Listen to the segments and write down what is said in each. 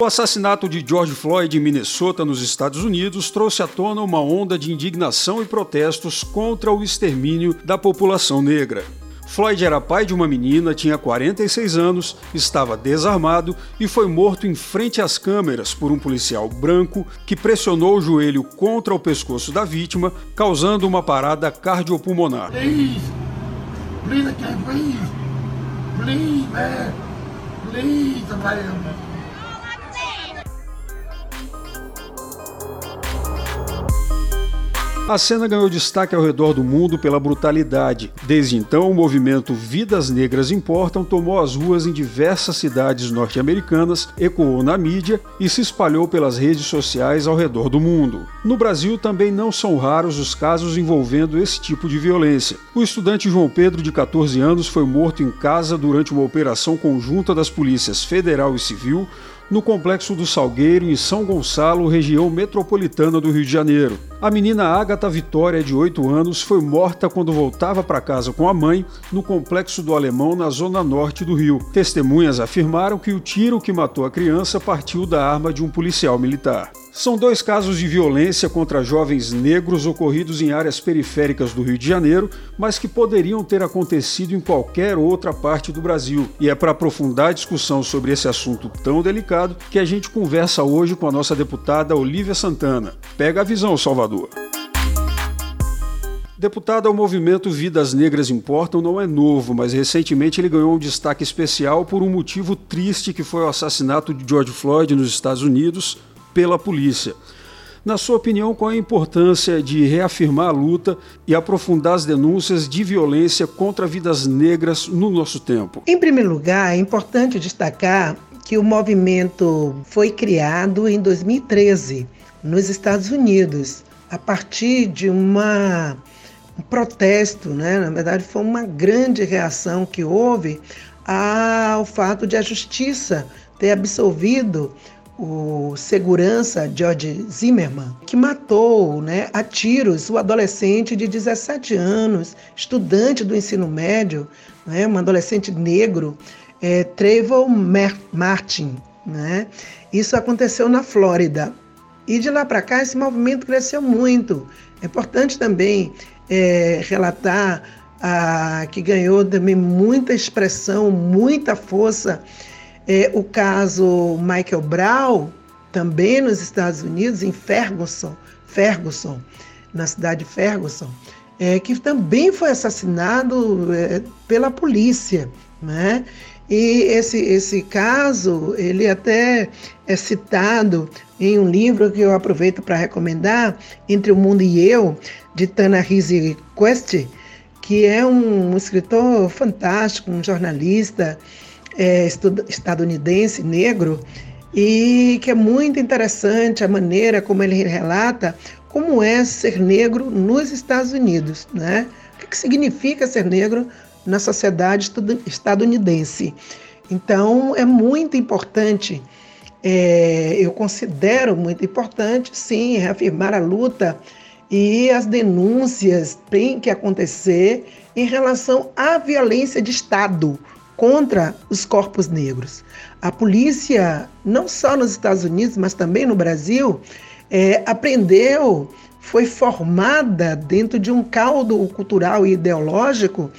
O assassinato de George Floyd em Minnesota, nos Estados Unidos, trouxe à tona uma onda de indignação e protestos contra o extermínio da população negra. Floyd era pai de uma menina, tinha 46 anos, estava desarmado e foi morto em frente às câmeras por um policial branco que pressionou o joelho contra o pescoço da vítima, causando uma parada cardiopulmonar. Please. Please, please. Man. Please. A cena ganhou destaque ao redor do mundo pela brutalidade. Desde então, o movimento Vidas Negras Importam tomou as ruas em diversas cidades norte-americanas, ecoou na mídia e se espalhou pelas redes sociais ao redor do mundo. No Brasil também não são raros os casos envolvendo esse tipo de violência. O estudante João Pedro, de 14 anos, foi morto em casa durante uma operação conjunta das polícias federal e civil no complexo do Salgueiro, em São Gonçalo, região metropolitana do Rio de Janeiro. A menina Agatha Vitória, de 8 anos, foi morta quando voltava para casa com a mãe no complexo do Alemão, na zona norte do Rio. Testemunhas afirmaram que o tiro que matou a criança partiu da arma de um policial militar. São dois casos de violência contra jovens negros ocorridos em áreas periféricas do Rio de Janeiro, mas que poderiam ter acontecido em qualquer outra parte do Brasil. E é para aprofundar a discussão sobre esse assunto tão delicado que a gente conversa hoje com a nossa deputada Olívia Santana. Pega a visão, Salvador. Deputada, o movimento Vidas Negras Importam não é novo, mas recentemente ele ganhou um destaque especial por um motivo triste que foi o assassinato de George Floyd nos Estados Unidos pela polícia. Na sua opinião, qual a importância de reafirmar a luta e aprofundar as denúncias de violência contra vidas negras no nosso tempo? Em primeiro lugar, é importante destacar que o movimento foi criado em 2013 nos Estados Unidos, a partir de uma, um protesto, né? na verdade, foi uma grande reação que houve ao fato de a justiça ter absolvido o segurança George Zimmerman, que matou né, a tiros o adolescente de 17 anos, estudante do ensino médio, né, um adolescente negro, é, Trayvon Martin. Né? Isso aconteceu na Flórida. E de lá para cá esse movimento cresceu muito. É importante também é, relatar a, que ganhou também muita expressão, muita força é, o caso Michael Brown, também nos Estados Unidos, em Ferguson, Ferguson na cidade de Ferguson, é, que também foi assassinado é, pela polícia, né? E esse, esse caso, ele até é citado em um livro que eu aproveito para recomendar, Entre o Mundo e Eu, de Tanahisi Quest, que é um escritor fantástico, um jornalista, é, estadunidense negro e que é muito interessante a maneira como ele relata como é ser negro nos Estados Unidos, né? O que significa ser negro na sociedade estadunidense. Então, é muito importante, é, eu considero muito importante, sim, reafirmar a luta e as denúncias têm que acontecer em relação à violência de Estado, contra os corpos negros. A polícia, não só nos Estados Unidos, mas também no Brasil, é, aprendeu, foi formada dentro de um caldo cultural e ideológico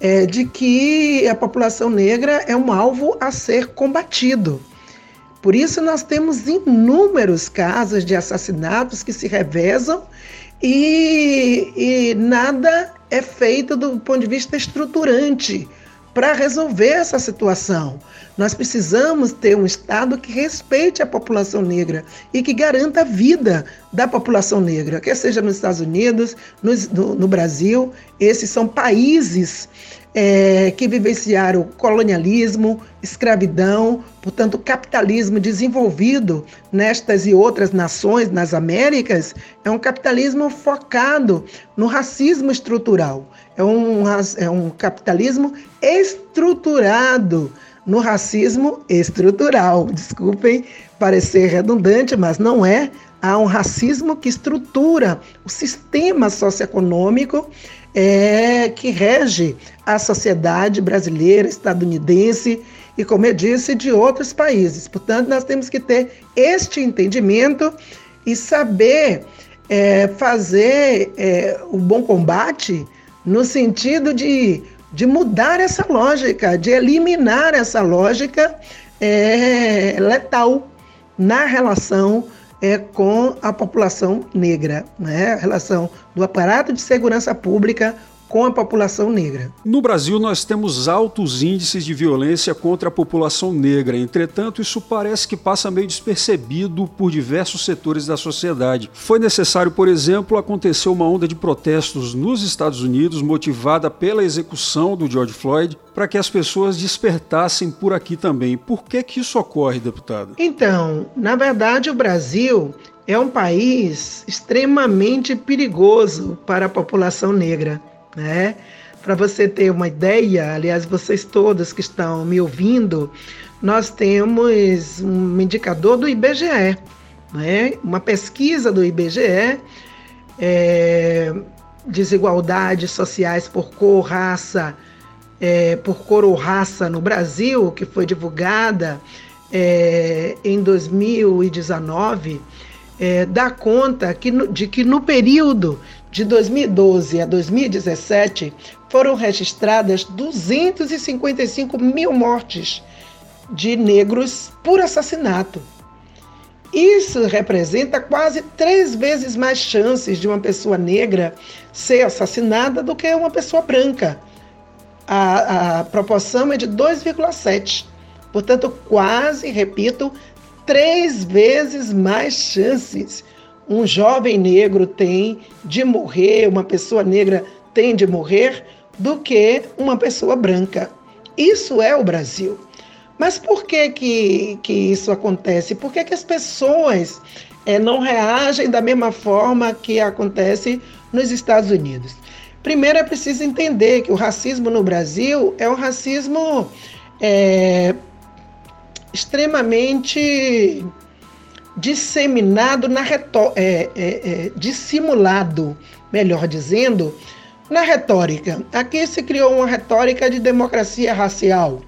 é, de que a população negra é um alvo a ser combatido. Por isso, nós temos inúmeros casos de assassinatos que se revezam e, e nada é feito do ponto de vista estruturante para resolver essa situação. Nós precisamos ter um Estado que respeite a população negra e que garanta a vida da população negra, quer seja nos Estados Unidos, no, no, Brasil. Esses são países é, que vivenciaram colonialismo, escravidão, portanto, capitalismo desenvolvido nestas e outras nações, nas Américas, é um capitalismo focado no racismo estrutural. É um, é um capitalismo estruturado no racismo estrutural. Desculpem parecer redundante, mas não é há um racismo que estrutura o sistema socioeconômico é, que rege a sociedade brasileira, estadunidense e, como eu disse, de outros países. Portanto, nós temos que ter este entendimento e saber é, fazer é, o bom combate no sentido de, de mudar essa lógica, de eliminar essa lógica é, letal na relação é, com a população negra, né? a relação do aparato de segurança pública com a população negra. No Brasil, nós temos altos índices de violência contra a população negra. Entretanto, isso parece que passa meio despercebido por diversos setores da sociedade. Foi necessário, por exemplo, acontecer uma onda de protestos nos Estados Unidos motivada pela execução do George Floyd para que as pessoas despertassem por aqui também. Por que que isso ocorre, deputada? Então, na verdade, o Brasil é um país extremamente perigoso para a população negra né? Para você ter uma ideia, aliás, vocês todos que estão me ouvindo, nós temos um indicador do IBGE, né? uma pesquisa do IBGE, é, desigualdades sociais por cor, raça, é, por cor ou raça no Brasil, que foi divulgada é, em 2019, é, dá conta que no, de que no período de 2012 a 2017, foram registradas 255 mil mortes de negros por assassinato. Isso representa quase três vezes mais chances de uma pessoa negra ser assassinada do que uma pessoa branca. A, a proporção é de 2,7. Portanto, quase, repito, três vezes mais chances um jovem negro tem de morrer, uma pessoa negra tem de morrer, do que uma pessoa branca. Isso é o Brasil. Mas por que, que, que isso acontece? Por que, que as pessoas é, não reagem da mesma forma que acontece nos Estados Unidos? Primeiro é preciso entender que o racismo no Brasil é um racismo é, extremamente disseminado na retórica, é, é, é, dissimulado, melhor dizendo, na retórica. Aqui se criou uma retórica de democracia racial.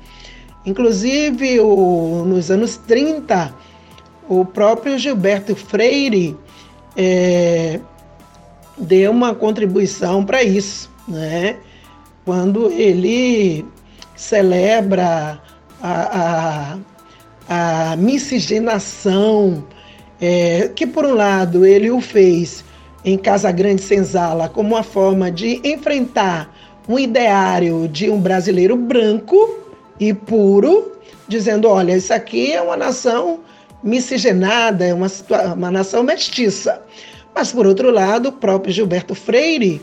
Inclusive, o, nos anos 30, o próprio Gilberto Freire é, deu uma contribuição para isso, né? quando ele celebra a, a, a miscigenação é, que por um lado ele o fez em Casa Grande Senzala como uma forma de enfrentar um ideário de um brasileiro branco e puro, dizendo: olha, isso aqui é uma nação miscigenada, é uma, uma nação mestiça. Mas, por outro lado, o próprio Gilberto Freire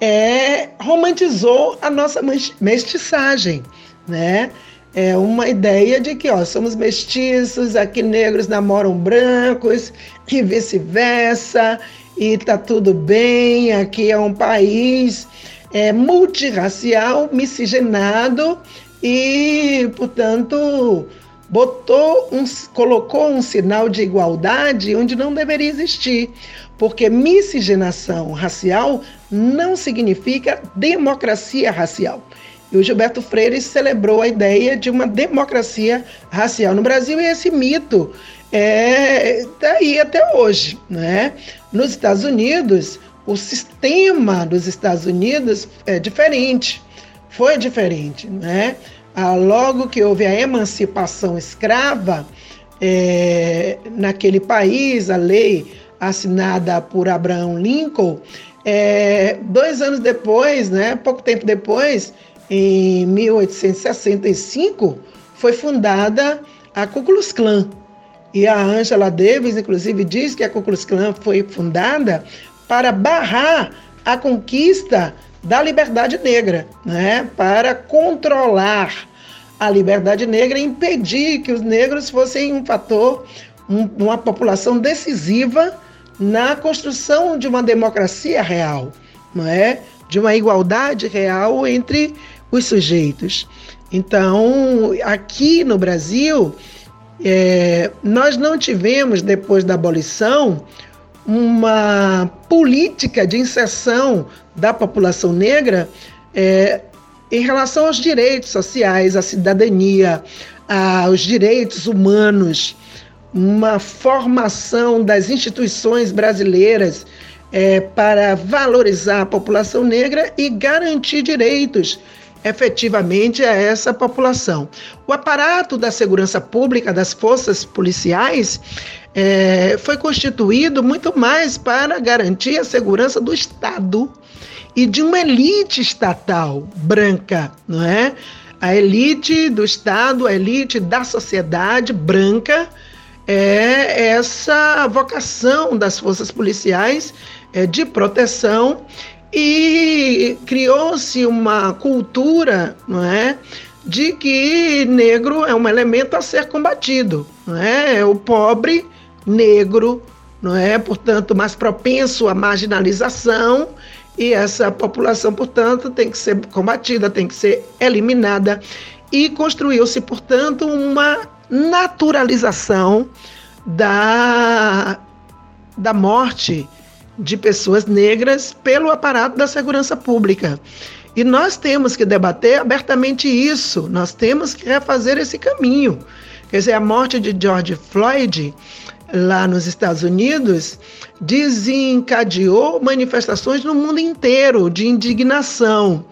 é, romantizou a nossa mestiçagem, né? É uma ideia de que ó, somos mestiços, aqui negros namoram brancos e vice-versa, e tá tudo bem, aqui é um país é, multirracial, miscigenado e, portanto, botou um, colocou um sinal de igualdade onde não deveria existir, porque miscigenação racial não significa democracia racial. E o Gilberto Freire celebrou a ideia de uma democracia racial no Brasil e esse mito é daí até hoje, né? Nos Estados Unidos, o sistema dos Estados Unidos é diferente, foi diferente, né? Ah, logo que houve a emancipação escrava é, naquele país, a lei assinada por Abraham Lincoln, é, dois anos depois, né, pouco tempo depois, em 1865, foi fundada a Ku Klux Klan. E a Angela Davis, inclusive, diz que a Ku Klux Klan foi fundada para barrar a conquista da liberdade negra, né? para controlar a liberdade negra e impedir que os negros fossem um fator, um, uma população decisiva na construção de uma democracia real, não é? de uma igualdade real entre os sujeitos. Então, aqui no Brasil, é, nós não tivemos, depois da abolição, uma política de inserção da população negra é, em relação aos direitos sociais, à cidadania, aos direitos humanos, uma formação das instituições brasileiras é, para valorizar a população negra e garantir direitos efetivamente a essa população. O aparato da segurança pública, das forças policiais, é, foi constituído muito mais para garantir a segurança do Estado e de uma elite estatal branca, não é? A elite do Estado, a elite da sociedade branca, é essa vocação das forças policiais é, de proteção e criou-se uma cultura, não é, de que negro é um elemento a ser combatido, não é? é o pobre negro, não é, portanto, mais propenso à marginalização e essa população, portanto, tem que ser combatida, tem que ser eliminada e construiu-se, portanto, uma naturalização da da morte de pessoas negras pelo aparato da segurança pública. E nós temos que debater abertamente isso, nós temos que refazer esse caminho. Quer dizer, a morte de George Floyd, lá nos Estados Unidos, desencadeou manifestações no mundo inteiro de indignação.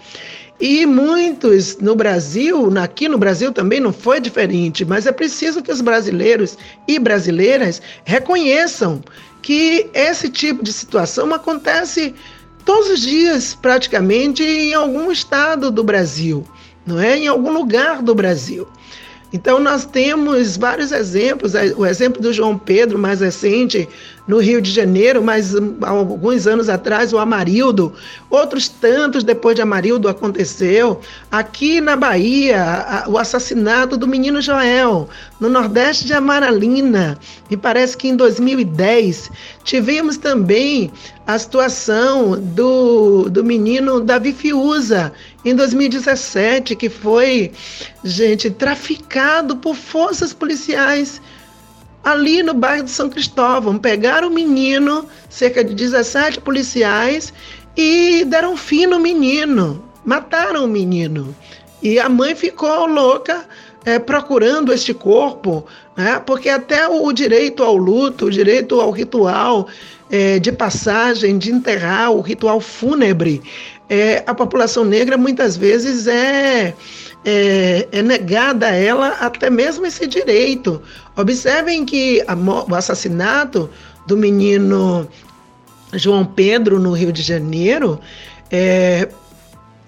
E muitos no Brasil, aqui no Brasil também não foi diferente, mas é preciso que os brasileiros e brasileiras reconheçam que esse tipo de situação acontece todos os dias, praticamente, em algum estado do Brasil, não é? Em algum lugar do Brasil. Então, nós temos vários exemplos. O exemplo do João Pedro, mais recente, no Rio de Janeiro, mas hum, há alguns anos atrás, o Amarildo, outros tantos depois de Amarildo aconteceu. Aqui na Bahia, o assassinato do menino Joel, no Nordeste de Amaralina, e parece que em 2010 tivemos também a situação do, do menino Davi Fiuza, em 2017, que foi, gente, traficado por forças policiais ali no bairro de São Cristóvão. Pegaram o menino, cerca de 17 policiais, e deram fim no menino, mataram o menino. E a mãe ficou louca é, procurando este corpo, né? porque até o direito ao luto, o direito ao ritual é, de passagem, de enterrar, o ritual fúnebre, é, a população negra muitas vezes é é, é negada a ela até mesmo esse direito. Observem que a, o assassinato do menino João Pedro no Rio de Janeiro, é,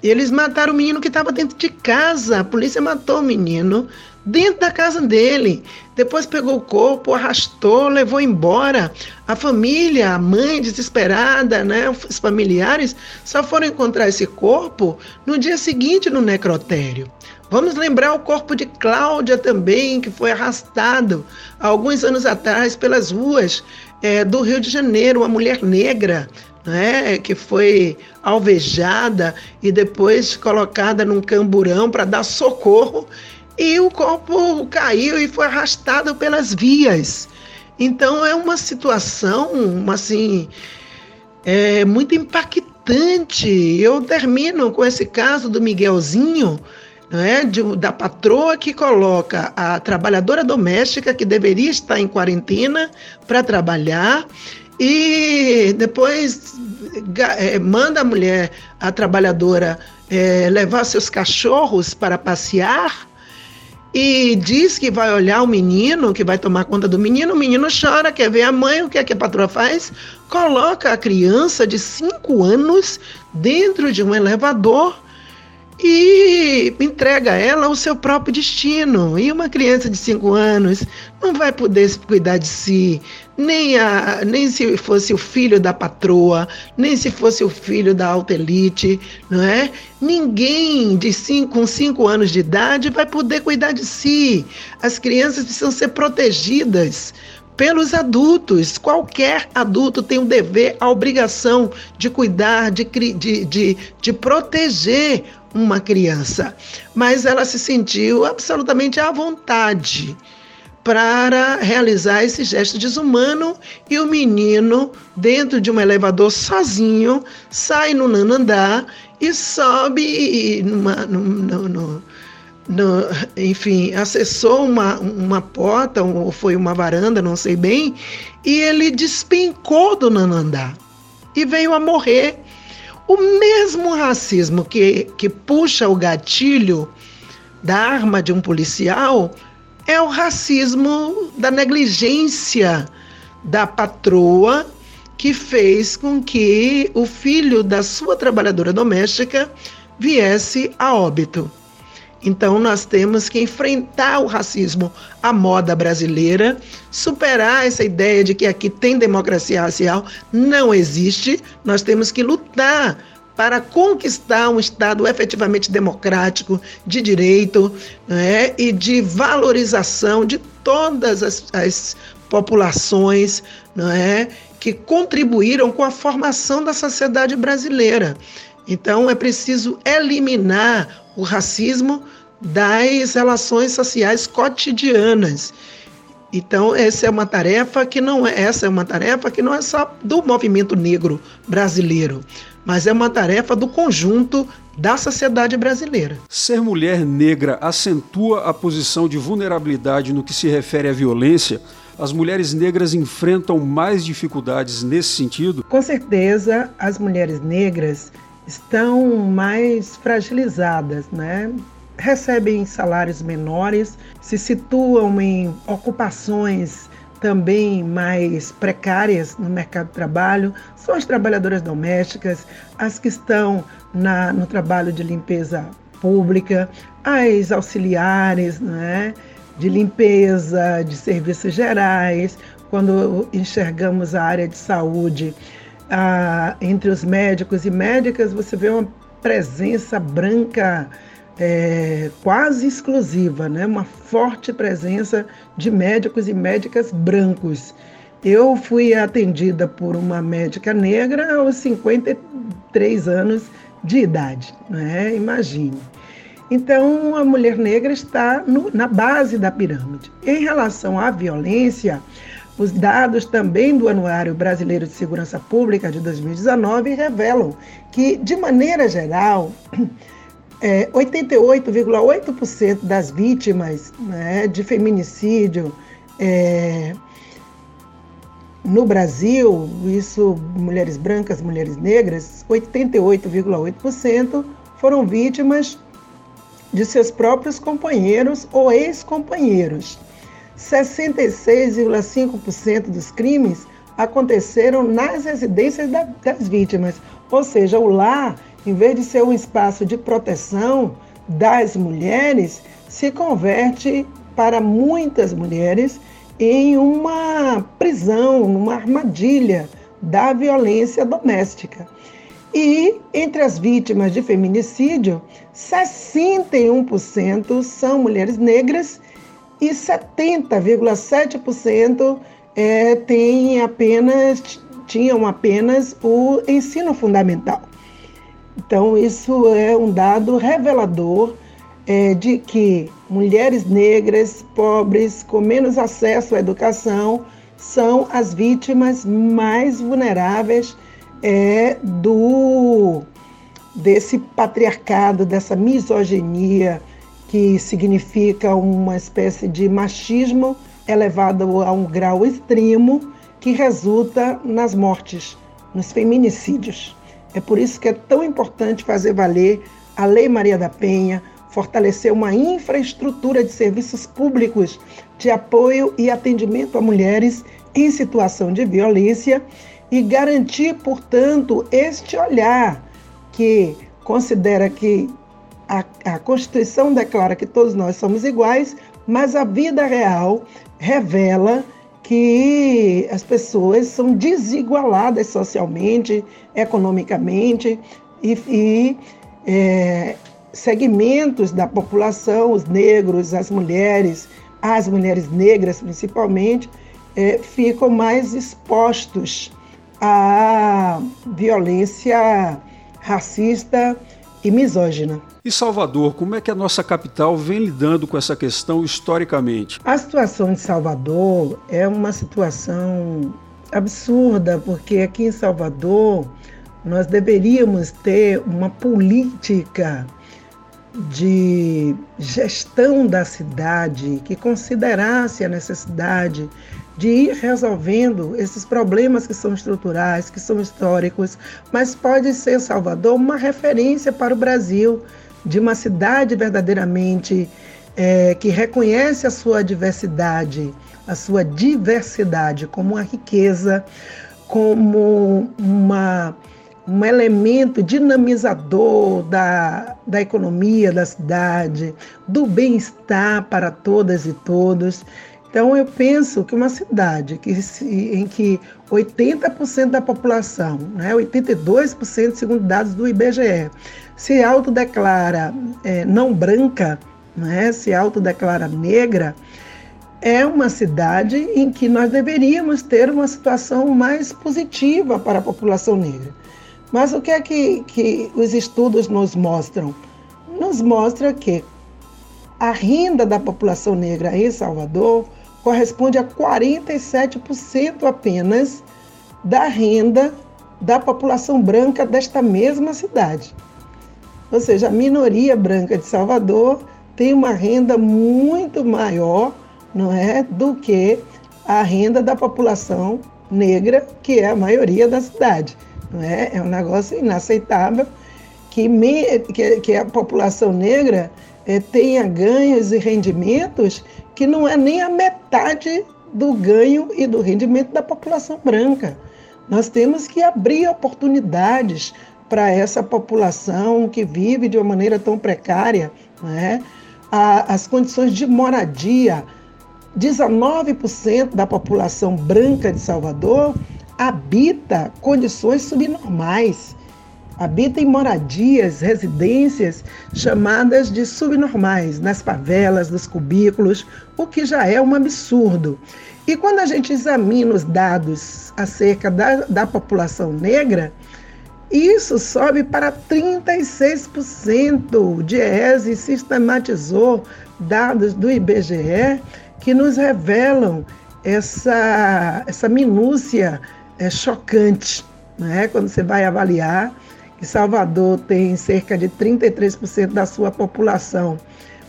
eles mataram o menino que estava dentro de casa. A polícia matou o menino dentro da casa dele. Depois pegou o corpo, arrastou, levou embora. A família, a mãe desesperada, né, os familiares só foram encontrar esse corpo no dia seguinte no necrotério. Vamos lembrar o corpo de Cláudia também, que foi arrastado alguns anos atrás pelas ruas é, do Rio de Janeiro, uma mulher negra, né, que foi alvejada e depois colocada num camburão para dar socorro e o corpo caiu e foi arrastado pelas vias. Então é uma situação, assim, é muito impactante. Eu termino com esse caso do Miguelzinho, né, de, da patroa que coloca a trabalhadora doméstica que deveria estar em quarentena para trabalhar e depois é, manda a mulher, a trabalhadora, é, levar seus cachorros para passear e diz que vai olhar o menino, que vai tomar conta do menino, o menino chora, quer ver a mãe, o que é que a patroa faz? Coloca a criança de 5 anos dentro de um elevador e entrega a ela o seu próprio destino. E uma criança de 5 anos não vai poder cuidar de si, nem, a, nem se fosse o filho da patroa, nem se fosse o filho da alta elite, não é? Ninguém de cinco, com 5 anos de idade vai poder cuidar de si. As crianças precisam ser protegidas pelos adultos. Qualquer adulto tem o dever, a obrigação de cuidar, de, de, de, de proteger uma criança. Mas ela se sentiu absolutamente à vontade para realizar esse gesto desumano e o menino, dentro de um elevador sozinho, sai no nono andar e sobe numa, no, no, no, enfim, acessou uma, uma porta, ou foi uma varanda, não sei bem, e ele despencou do nono andar e veio a morrer. O mesmo racismo que, que puxa o gatilho da arma de um policial é o racismo da negligência da patroa que fez com que o filho da sua trabalhadora doméstica viesse a óbito. Então, nós temos que enfrentar o racismo à moda brasileira, superar essa ideia de que aqui tem democracia racial. Não existe. Nós temos que lutar para conquistar um Estado efetivamente democrático, de direito né, e de valorização de todas as, as populações é, que contribuíram com a formação da sociedade brasileira. Então, é preciso eliminar o racismo das relações sociais cotidianas. Então, essa é uma tarefa que não é, essa é uma tarefa que não é só do movimento negro brasileiro, mas é uma tarefa do conjunto da sociedade brasileira. Ser mulher negra acentua a posição de vulnerabilidade no que se refere à violência. As mulheres negras enfrentam mais dificuldades nesse sentido? Com certeza, as mulheres negras estão mais fragilizadas, né? Recebem salários menores, se situam em ocupações também mais precárias no mercado de trabalho, são as trabalhadoras domésticas, as que estão na, no trabalho de limpeza pública, as auxiliares né, de limpeza, de serviços gerais, quando enxergamos a área de saúde, entre os médicos e médicas, você vê uma presença branca é, quase exclusiva, né? uma forte presença de médicos e médicas brancos. Eu fui atendida por uma médica negra aos 53 anos de idade, né? imagine. Então, a mulher negra está no, na base da pirâmide. Em relação à violência, os dados também do Anuário Brasileiro de Segurança Pública de 2019 revelam que, de maneira geral, é, 88,8% das vítimas né, de feminicídio é, no Brasil, isso mulheres brancas, mulheres negras, 88,8% foram vítimas de seus próprios companheiros ou ex-companheiros. 66,5% dos crimes aconteceram nas residências das vítimas. Ou seja, o lar, em vez de ser um espaço de proteção das mulheres, se converte para muitas mulheres em uma prisão, uma armadilha da violência doméstica. E entre as vítimas de feminicídio, 61% são mulheres negras e 70,7% é, tem apenas, tinham apenas o ensino fundamental. Então, isso é um dado revelador é, de que mulheres negras, pobres, com menos acesso à educação, são as vítimas mais vulneráveis é, do desse patriarcado, dessa misoginia que significa uma espécie de machismo elevado a um grau extremo que resulta nas mortes, nos feminicídios. É por isso que é tão importante fazer valer a Lei Maria da Penha, fortalecer uma infraestrutura de serviços públicos de apoio e atendimento a mulheres em situação de violência e garantir, portanto, este olhar que considera que a, a Constituição declara que todos nós somos iguais, mas a vida real revela que as pessoas são desigualadas socialmente, economicamente e, e é, segmentos da população, os negros, as mulheres, as mulheres negras principalmente, é, ficam mais expostos à violência racista e misógina. E Salvador, como é que a nossa capital vem lidando com essa questão historicamente? A situação de Salvador é uma situação absurda, porque aqui em Salvador nós deveríamos ter uma política de gestão da cidade que considerasse a necessidade de ir resolvendo esses problemas que são estruturais, que são históricos, mas pode ser Salvador uma referência para o Brasil de uma cidade verdadeiramente é, que reconhece a sua diversidade, a sua diversidade como uma riqueza, como uma, um elemento dinamizador da, da economia da cidade, do bem-estar para todas e todos. Então, eu penso que uma cidade que, em que 80% da população, né, 82% segundo dados do IBGE, se autodeclara é, não branca, né, se autodeclara negra, é uma cidade em que nós deveríamos ter uma situação mais positiva para a população negra. Mas o que é que, que os estudos nos mostram? Nos mostra que a renda da população negra em Salvador corresponde a 47% apenas da renda da população branca desta mesma cidade. Ou seja, a minoria branca de Salvador tem uma renda muito maior, não é, do que a renda da população negra, que é a maioria da cidade. Não é? é um negócio inaceitável que, me, que, que a população negra é, tenha ganhos e rendimentos que não é nem a metade do ganho e do rendimento da população branca. Nós temos que abrir oportunidades para essa população que vive de uma maneira tão precária, né? as condições de moradia. 19% da população branca de Salvador habita condições subnormais habita em moradias, residências chamadas de subnormais, nas favelas, nos cubículos, o que já é um absurdo. E quando a gente examina os dados acerca da, da população negra, isso sobe para 36%. O DIEESE sistematizou dados do IBGE que nos revelam essa, essa minúcia é, chocante. Né? Quando você vai avaliar Salvador tem cerca de 33% da sua população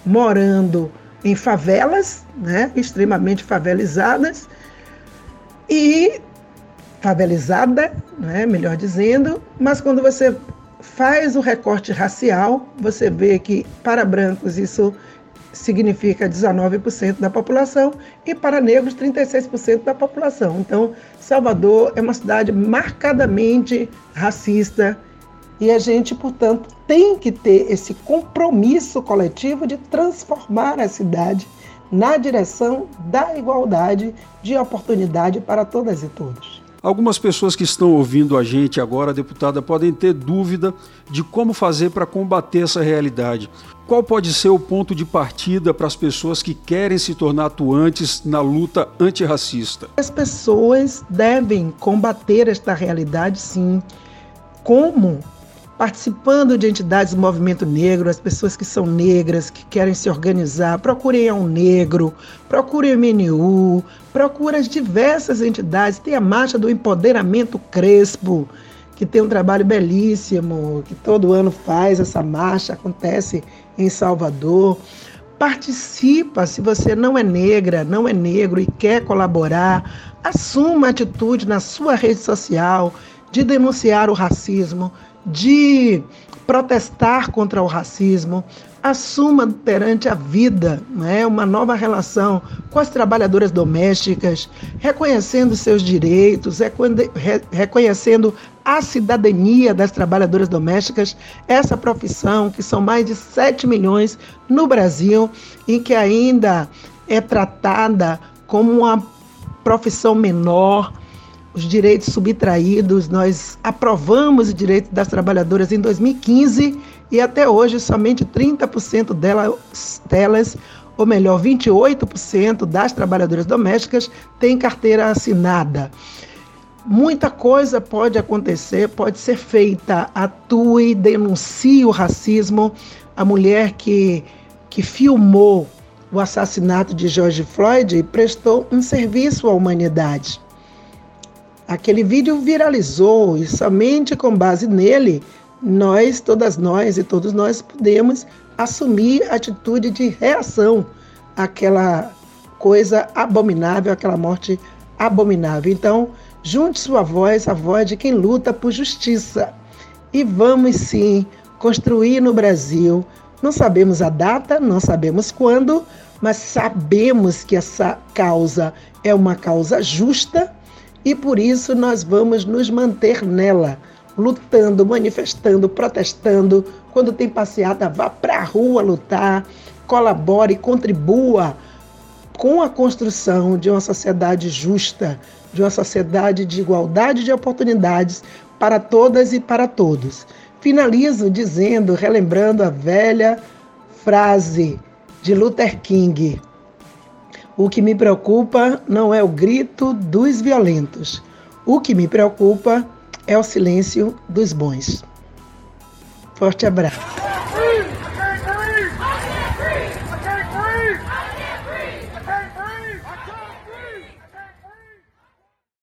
morando em favelas, né, extremamente favelizadas, e favelizada, né, melhor dizendo, mas quando você faz o recorte racial, você vê que para brancos isso significa 19% da população e para negros 36% da população. Então, Salvador é uma cidade marcadamente racista e a gente, portanto, tem que ter esse compromisso coletivo de transformar a cidade na direção da igualdade de oportunidade para todas e todos. Algumas pessoas que estão ouvindo a gente agora, deputada, podem ter dúvida de como fazer para combater essa realidade. Qual pode ser o ponto de partida para as pessoas que querem se tornar atuantes na luta antirracista? As pessoas devem combater esta realidade, sim. Como? Participando de entidades do movimento negro, as pessoas que são negras, que querem se organizar, procurem a Um Negro, procurem o MNU, procurem as diversas entidades. Tem a Marcha do Empoderamento Crespo, que tem um trabalho belíssimo, que todo ano faz essa marcha, acontece em Salvador. Participa, se você não é negra, não é negro e quer colaborar, assuma atitude na sua rede social de denunciar o racismo, de protestar contra o racismo, assuma perante a vida né, uma nova relação com as trabalhadoras domésticas, reconhecendo seus direitos, reconhecendo a cidadania das trabalhadoras domésticas, essa profissão, que são mais de 7 milhões no Brasil, e que ainda é tratada como uma profissão menor os direitos subtraídos. Nós aprovamos o direito das trabalhadoras em 2015 e até hoje somente 30% delas, delas, ou melhor, 28% das trabalhadoras domésticas têm carteira assinada. Muita coisa pode acontecer, pode ser feita. Atue, denuncie o racismo. A mulher que, que filmou o assassinato de George Floyd prestou um serviço à humanidade. Aquele vídeo viralizou e somente com base nele, nós, todas nós e todos nós podemos assumir atitude de reação àquela coisa abominável, aquela morte abominável. Então, junte sua voz, a voz de quem luta por justiça. E vamos sim construir no Brasil. Não sabemos a data, não sabemos quando, mas sabemos que essa causa é uma causa justa e por isso nós vamos nos manter nela, lutando, manifestando, protestando. Quando tem passeada, vá para a rua lutar, colabore, contribua com a construção de uma sociedade justa, de uma sociedade de igualdade de oportunidades para todas e para todos. Finalizo dizendo, relembrando a velha frase de Luther King: O que me preocupa não é o grito dos violentos, o que me preocupa é o silêncio dos bons. Forte abraço.